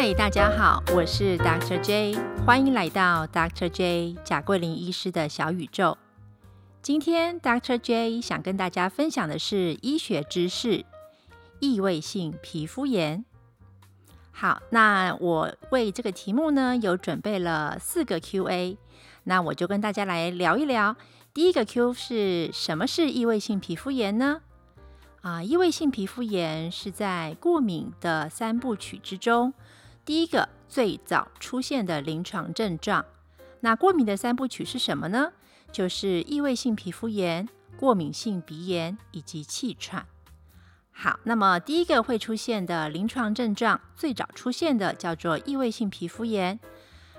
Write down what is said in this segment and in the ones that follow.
嗨，大家好，我是 Dr. J，欢迎来到 Dr. J 贾桂林医师的小宇宙。今天 Dr. J 想跟大家分享的是医学知识——异位性皮肤炎。好，那我为这个题目呢，有准备了四个 Q&A，那我就跟大家来聊一聊。第一个 Q 是什么是异位性皮肤炎呢？啊，异位性皮肤炎是在过敏的三部曲之中，第一个最早出现的临床症状。那过敏的三部曲是什么呢？就是异位性皮肤炎、过敏性鼻炎以及气喘。好，那么第一个会出现的临床症状，最早出现的叫做异位性皮肤炎，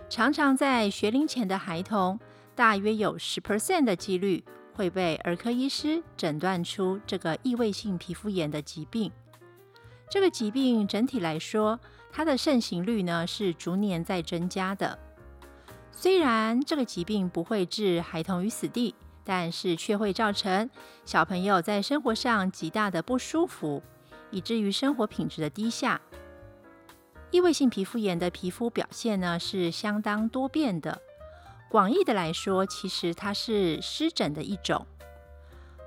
常常在学龄前的孩童，大约有十 percent 的几率。会被儿科医师诊断出这个异位性皮肤炎的疾病。这个疾病整体来说，它的盛行率呢是逐年在增加的。虽然这个疾病不会致孩童于死地，但是却会造成小朋友在生活上极大的不舒服，以至于生活品质的低下。异位性皮肤炎的皮肤表现呢是相当多变的。广义的来说，其实它是湿疹的一种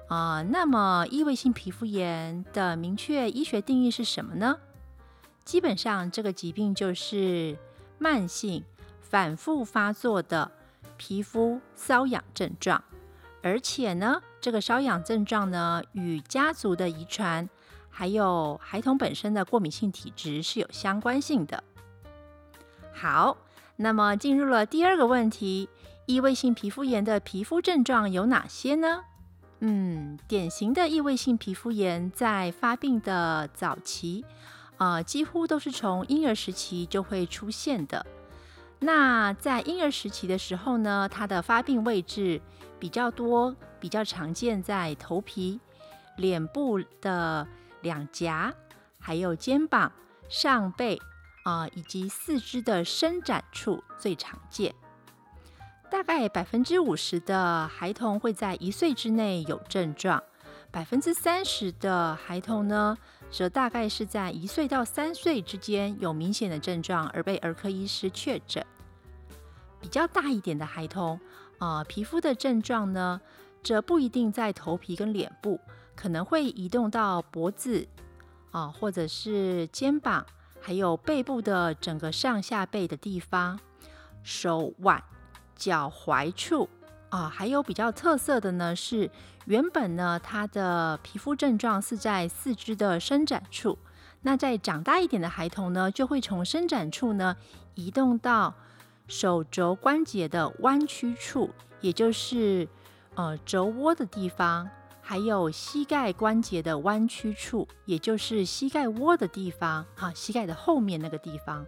啊。那么，异位性皮肤炎的明确医学定义是什么呢？基本上，这个疾病就是慢性、反复发作的皮肤瘙痒症状，而且呢，这个瘙痒症状呢，与家族的遗传还有孩童本身的过敏性体质是有相关性的。好。那么进入了第二个问题，异位性皮肤炎的皮肤症状有哪些呢？嗯，典型的异位性皮肤炎在发病的早期，呃，几乎都是从婴儿时期就会出现的。那在婴儿时期的时候呢，它的发病位置比较多，比较常见在头皮、脸部的两颊，还有肩膀、上背。啊，以及四肢的伸展处最常见，大概百分之五十的孩童会在一岁之内有症状，百分之三十的孩童呢，则大概是在一岁到三岁之间有明显的症状而被儿科医师确诊。比较大一点的孩童，啊，皮肤的症状呢，则不一定在头皮跟脸部，可能会移动到脖子，啊，或者是肩膀。还有背部的整个上下背的地方、手腕、脚踝处啊，还有比较特色的呢是，原本呢它的皮肤症状是在四肢的伸展处，那在长大一点的孩童呢，就会从伸展处呢移动到手肘关节的弯曲处，也就是呃肘窝的地方。还有膝盖关节的弯曲处，也就是膝盖窝的地方，哈，膝盖的后面那个地方。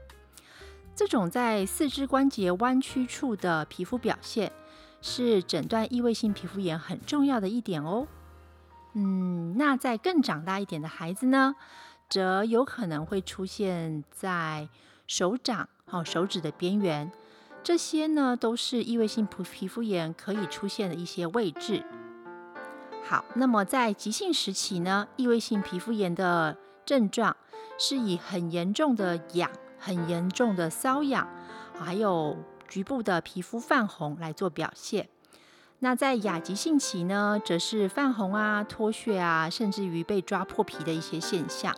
这种在四肢关节弯曲处的皮肤表现，是诊断异位性皮肤炎很重要的一点哦。嗯，那在更长大一点的孩子呢，则有可能会出现在手掌、好手指的边缘，这些呢都是异位性皮皮肤炎可以出现的一些位置。好，那么在急性时期呢，异位性皮肤炎的症状是以很严重的痒、很严重的瘙痒，还有局部的皮肤泛红来做表现。那在亚急性期呢，则是泛红啊、脱屑啊，甚至于被抓破皮的一些现象。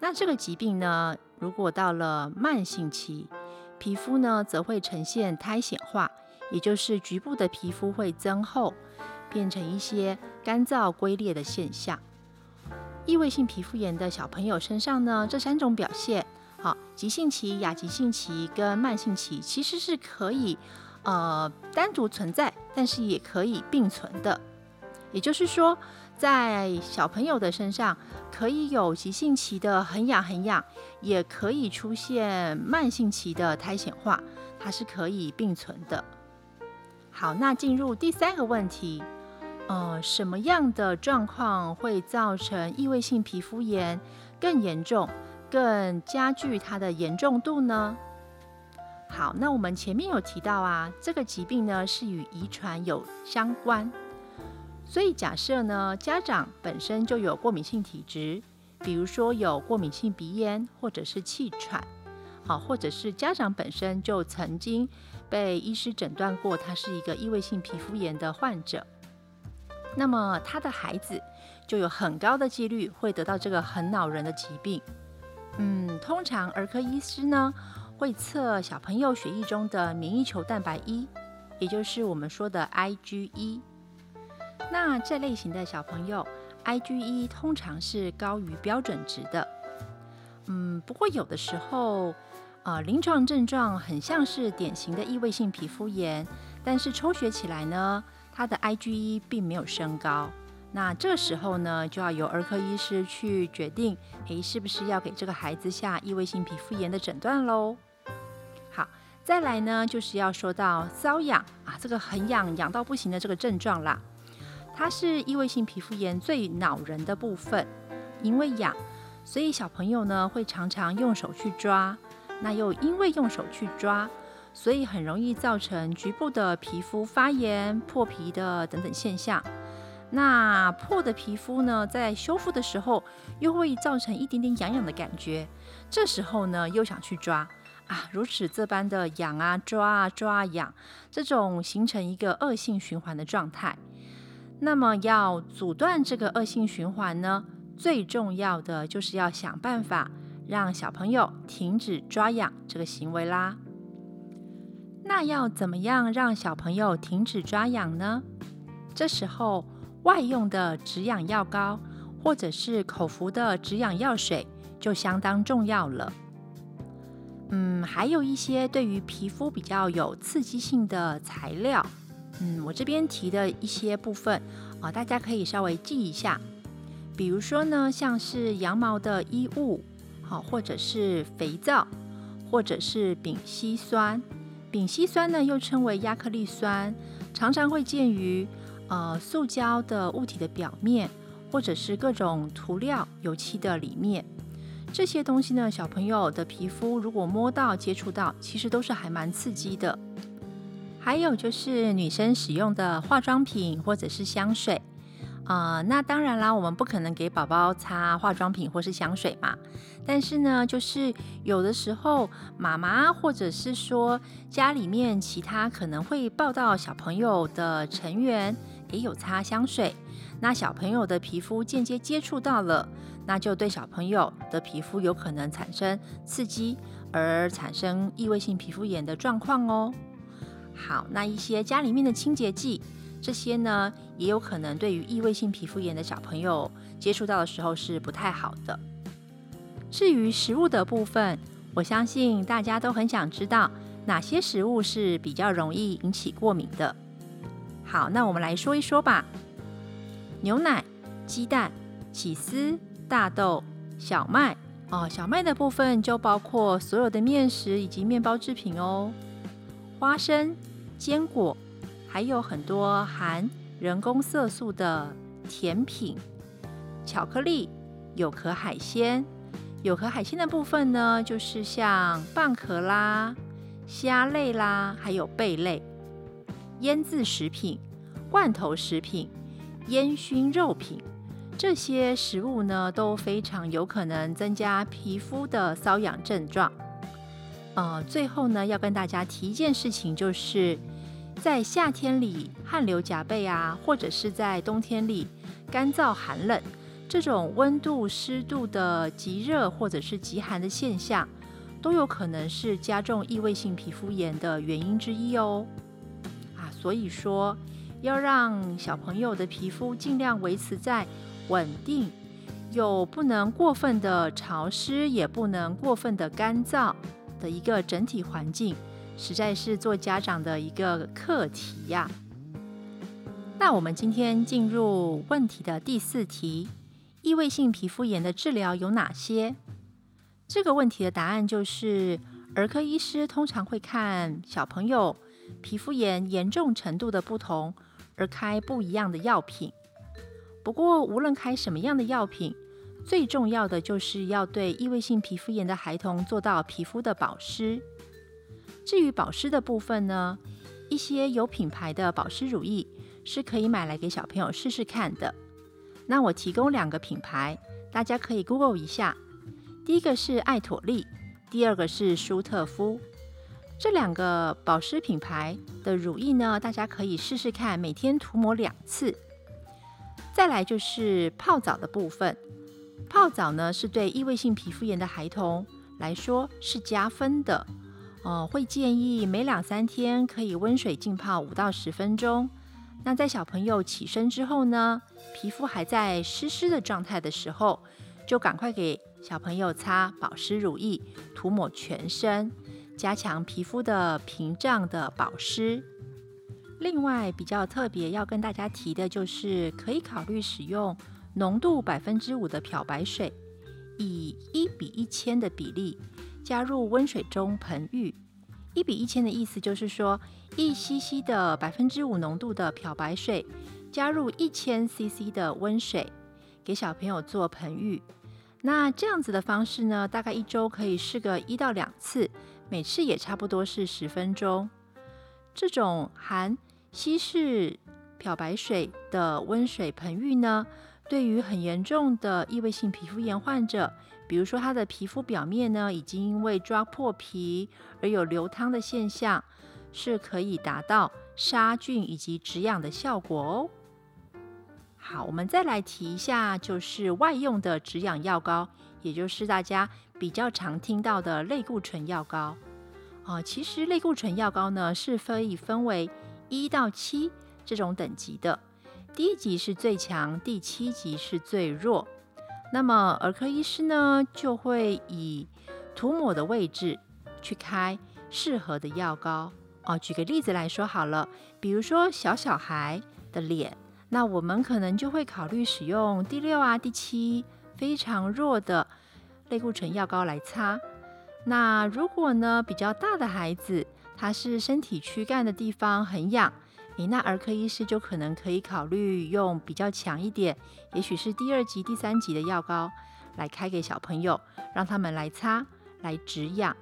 那这个疾病呢，如果到了慢性期，皮肤呢则会呈现苔藓化，也就是局部的皮肤会增厚。变成一些干燥龟裂的现象。异位性皮肤炎的小朋友身上呢，这三种表现，好，急性期、亚急性期跟慢性期，其实是可以呃单独存在，但是也可以并存的。也就是说，在小朋友的身上，可以有急性期的很痒很痒，也可以出现慢性期的苔藓化，它是可以并存的。好，那进入第三个问题。呃，什么样的状况会造成异位性皮肤炎更严重、更加剧它的严重度呢？好，那我们前面有提到啊，这个疾病呢是与遗传有相关，所以假设呢家长本身就有过敏性体质，比如说有过敏性鼻炎或者是气喘好，或者是家长本身就曾经被医师诊断过他是一个异位性皮肤炎的患者，那么他的孩子就有很高的几率会得到这个很恼人的疾病。嗯，通常儿科医师呢会测小朋友血液中的免疫球蛋白一，也就是我们说的 IgE。那这类型的小朋友，IgE 通常是高于标准值的。嗯，不过有的时候，呃，临床症状很像是典型的异位性皮肤炎，但是抽血起来呢，他的 IgE 并没有升高。那这时候呢，就要由儿科医师去决定，诶，是不是要给这个孩子下异位性皮肤炎的诊断喽？好，再来呢，就是要说到瘙痒啊，这个很痒，痒到不行的这个症状啦。它是异位性皮肤炎最恼人的部分，因为痒，所以小朋友呢会常常用手去抓，那又因为用手去抓，所以很容易造成局部的皮肤发炎、破皮的等等现象。那破的皮肤呢，在修复的时候又会造成一点点痒痒的感觉，这时候呢又想去抓啊，如此这般的痒啊、抓啊、抓啊、痒，这种形成一个恶性循环的状态。那么要阻断这个恶性循环呢，最重要的就是要想办法让小朋友停止抓痒这个行为啦。那要怎么样让小朋友停止抓痒呢？这时候外用的止痒药膏或者是口服的止痒药水就相当重要了。嗯，还有一些对于皮肤比较有刺激性的材料。嗯，我这边提的一些部分啊，大家可以稍微记一下。比如说呢，像是羊毛的衣物，好，或者是肥皂，或者是丙烯酸。丙烯酸呢，又称为亚克力酸，常常会见于呃塑胶的物体的表面，或者是各种涂料、油漆的里面。这些东西呢，小朋友的皮肤如果摸到、接触到，其实都是还蛮刺激的。还有就是女生使用的化妆品或者是香水，啊，那当然啦，我们不可能给宝宝擦化妆品或是香水嘛。但是呢，就是有的时候妈妈或者是说家里面其他可能会抱到小朋友的成员也有擦香水，那小朋友的皮肤间接接触到了，那就对小朋友的皮肤有可能产生刺激，而产生异位性皮肤炎的状况哦。好，那一些家里面的清洁剂，这些呢也有可能对于异位性皮肤炎的小朋友接触到的时候是不太好的。至于食物的部分，我相信大家都很想知道哪些食物是比较容易引起过敏的。好，那我们来说一说吧。牛奶、鸡蛋、起司、大豆、小麦哦，小麦的部分就包括所有的面食以及面包制品哦，花生。坚果，还有很多含人工色素的甜品、巧克力、有壳海鲜。有壳海鲜的部分呢，就是像蚌壳啦、虾类啦，还有贝类。腌制食品、罐头食品、烟熏肉品，这些食物呢，都非常有可能增加皮肤的瘙痒症状。呃，最后呢，要跟大家提一件事情，就是在夏天里汗流浃背啊，或者是在冬天里干燥寒冷，这种温度湿度的极热或者是极寒的现象，都有可能是加重异位性皮肤炎的原因之一哦。所以说要让小朋友的皮肤尽量维持在稳定，又不能过分的潮湿，也不能过分的干燥。的一个整体环境，实在是做家长的一个课题呀。那我们今天进入问题的第四题：异位性皮肤炎的治疗有哪些？这个问题的答案就是，儿科医师通常会看小朋友皮肤炎严重程度的不同，而开不一样的药品。不过，无论开什么样的药品，最重要的就是要对异位性皮肤炎的孩童做到皮肤的保湿。至于保湿的部分呢，一些有品牌的保湿乳液是可以买来给小朋友试试看的。那我提供两个品牌，大家可以 Google 一下。第一个是艾妥丽，第二个是舒特夫。这两个保湿品牌的乳液呢，大家可以试试看，每天涂抹两次。再来就是泡澡的部分，泡澡呢是对异位性皮肤炎的孩童来说是加分的。呃，会建议每两三天可以温水浸泡五到十分钟。那在小朋友起身之后呢，皮肤还在湿湿的状态的时候，就赶快给小朋友擦保湿乳液，涂抹全身，加强皮肤的屏障的保湿。另外，比较特别要跟大家提的就是，可以考虑使用浓度百分之五的漂白水，以一比一千的比例。加入温水中盆浴，一比一千的意思就是说，一 cc 的百分之五浓度的漂白水，加入一千 cc 的温水，给小朋友做盆浴。那这样子的方式呢，大概一周可以试个一到两次，每次也差不多是十分钟。这种含稀释漂白水的温水盆浴呢，对于很严重的异位性皮肤炎患者。比如说，他的皮肤表面呢，已经因为抓破皮而有流汤的现象，是可以达到杀菌以及止痒的效果哦。好，我们再来提一下，就是外用的止痒药膏，也就是大家比较常听到的类固醇药膏。啊，其实类固醇药膏呢，是可以分为一到七这种等级的，第一级是最强，第七级是最弱。那么儿科医师呢，就会以涂抹的位置去开适合的药膏哦。举个例子来说好了，比如说小小孩的脸，那我们可能就会考虑使用第六啊、第七非常弱的类固醇药膏来擦。那如果呢比较大的孩子，他是身体躯干的地方很痒。诶那儿科医师就可能可以考虑用比较强一点，也许是第二级、第三级的药膏来开给小朋友，让他们来擦来止痒。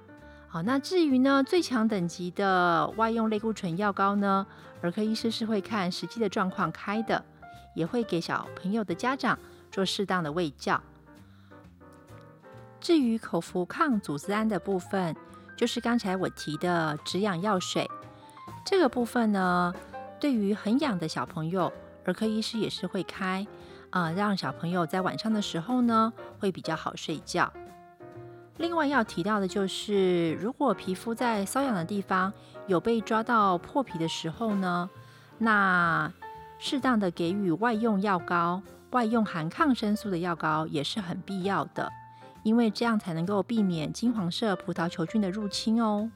好，那至于呢最强等级的外用类固醇药膏呢，儿科医师是会看实际的状况开的，也会给小朋友的家长做适当的喂教。至于口服抗组织胺的部分，就是刚才我提的止痒药水，这个部分呢。对于很痒的小朋友，儿科医师也是会开，啊，让小朋友在晚上的时候呢会比较好睡觉。另外要提到的就是，如果皮肤在瘙痒的地方有被抓到破皮的时候呢，那适当的给予外用药膏、外用含抗生素的药膏也是很必要的，因为这样才能够避免金黄色葡萄球菌的入侵哦。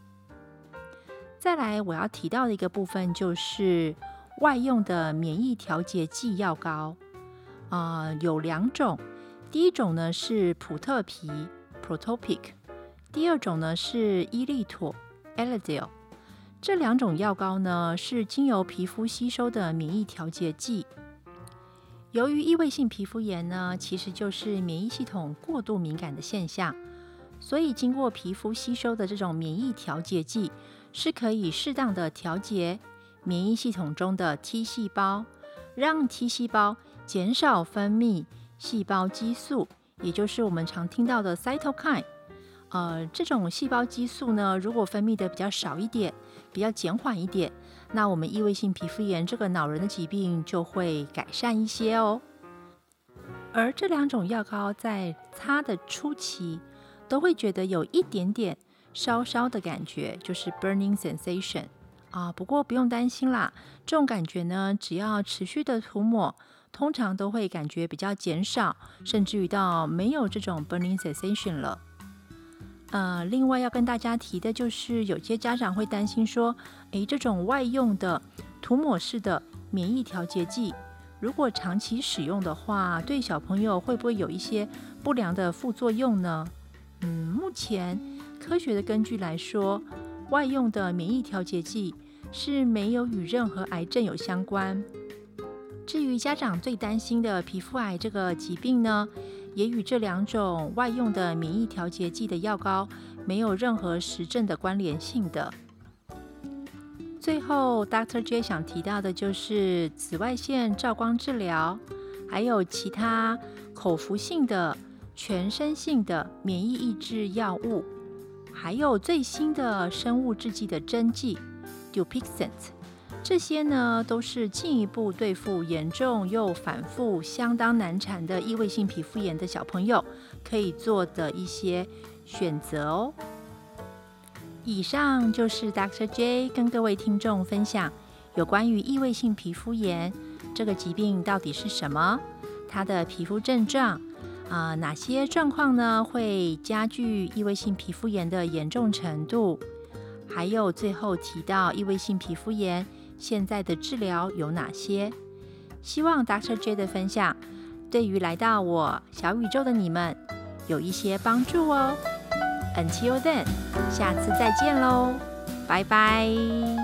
再来，我要提到的一个部分就是外用的免疫调节剂药膏，啊，有两种。第一种呢是普特皮 （Protopic），第二种呢是伊利妥 （Elidel）。这两种药膏呢是经由皮肤吸收的免疫调节剂。由于异位性皮肤炎呢，其实就是免疫系统过度敏感的现象，所以经过皮肤吸收的这种免疫调节剂。是可以适当的调节免疫系统中的 T 细胞，让 T 细胞减少分泌细胞激素，也就是我们常听到的 cytokine。呃，这种细胞激素呢，如果分泌的比较少一点，比较减缓一点，那我们异位性皮肤炎这个恼人的疾病就会改善一些哦。而这两种药膏在擦的初期，都会觉得有一点点。烧烧的感觉就是 burning sensation 啊，不过不用担心啦，这种感觉呢，只要持续的涂抹，通常都会感觉比较减少，甚至于到没有这种 burning sensation 了。呃，另外要跟大家提的就是，有些家长会担心说，诶，这种外用的涂抹式的免疫调节剂，如果长期使用的话，对小朋友会不会有一些不良的副作用呢？嗯，目前。科学的根据来说，外用的免疫调节剂是没有与任何癌症有相关。至于家长最担心的皮肤癌这个疾病呢，也与这两种外用的免疫调节剂的药膏没有任何实证的关联性的。最后，Dr. J 想提到的就是紫外线照光治疗，还有其他口服性的、全身性的免疫抑制药物。还有最新的生物制剂的针剂 Dupixent，这些呢都是进一步对付严重又反复、相当难缠的异位性皮肤炎的小朋友可以做的一些选择哦。以上就是 Dr. J 跟各位听众分享有关于异位性皮肤炎这个疾病到底是什么，它的皮肤症状。啊，哪些状况呢会加剧异位性皮肤炎的严重程度？还有最后提到异位性皮肤炎现在的治疗有哪些？希望 Dr. J 的分享对于来到我小宇宙的你们有一些帮助哦。Until then，下次再见喽，拜拜。